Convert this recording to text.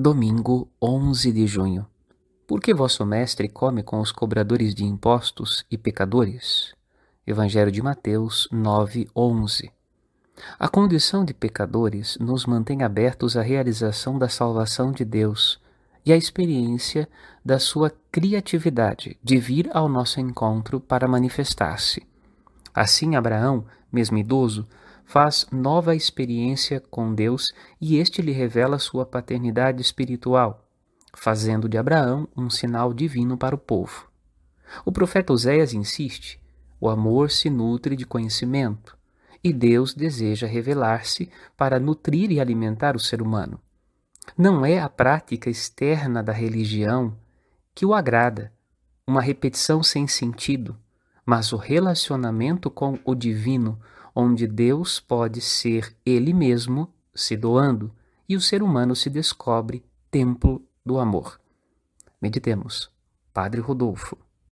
Domingo 11 de junho. Por que vosso mestre come com os cobradores de impostos e pecadores? Evangelho de Mateus 9:11. A condição de pecadores nos mantém abertos à realização da salvação de Deus e à experiência da sua criatividade de vir ao nosso encontro para manifestar-se. Assim, Abraão, mesmo idoso, faz nova experiência com Deus e este lhe revela sua paternidade espiritual, fazendo de Abraão um sinal divino para o povo. O profeta Oséias insiste: o amor se nutre de conhecimento, e Deus deseja revelar-se para nutrir e alimentar o ser humano. Não é a prática externa da religião que o agrada, uma repetição sem sentido, mas o relacionamento com o divino, onde Deus pode ser Ele mesmo se doando e o ser humano se descobre templo do amor. Meditemos. Padre Rodolfo.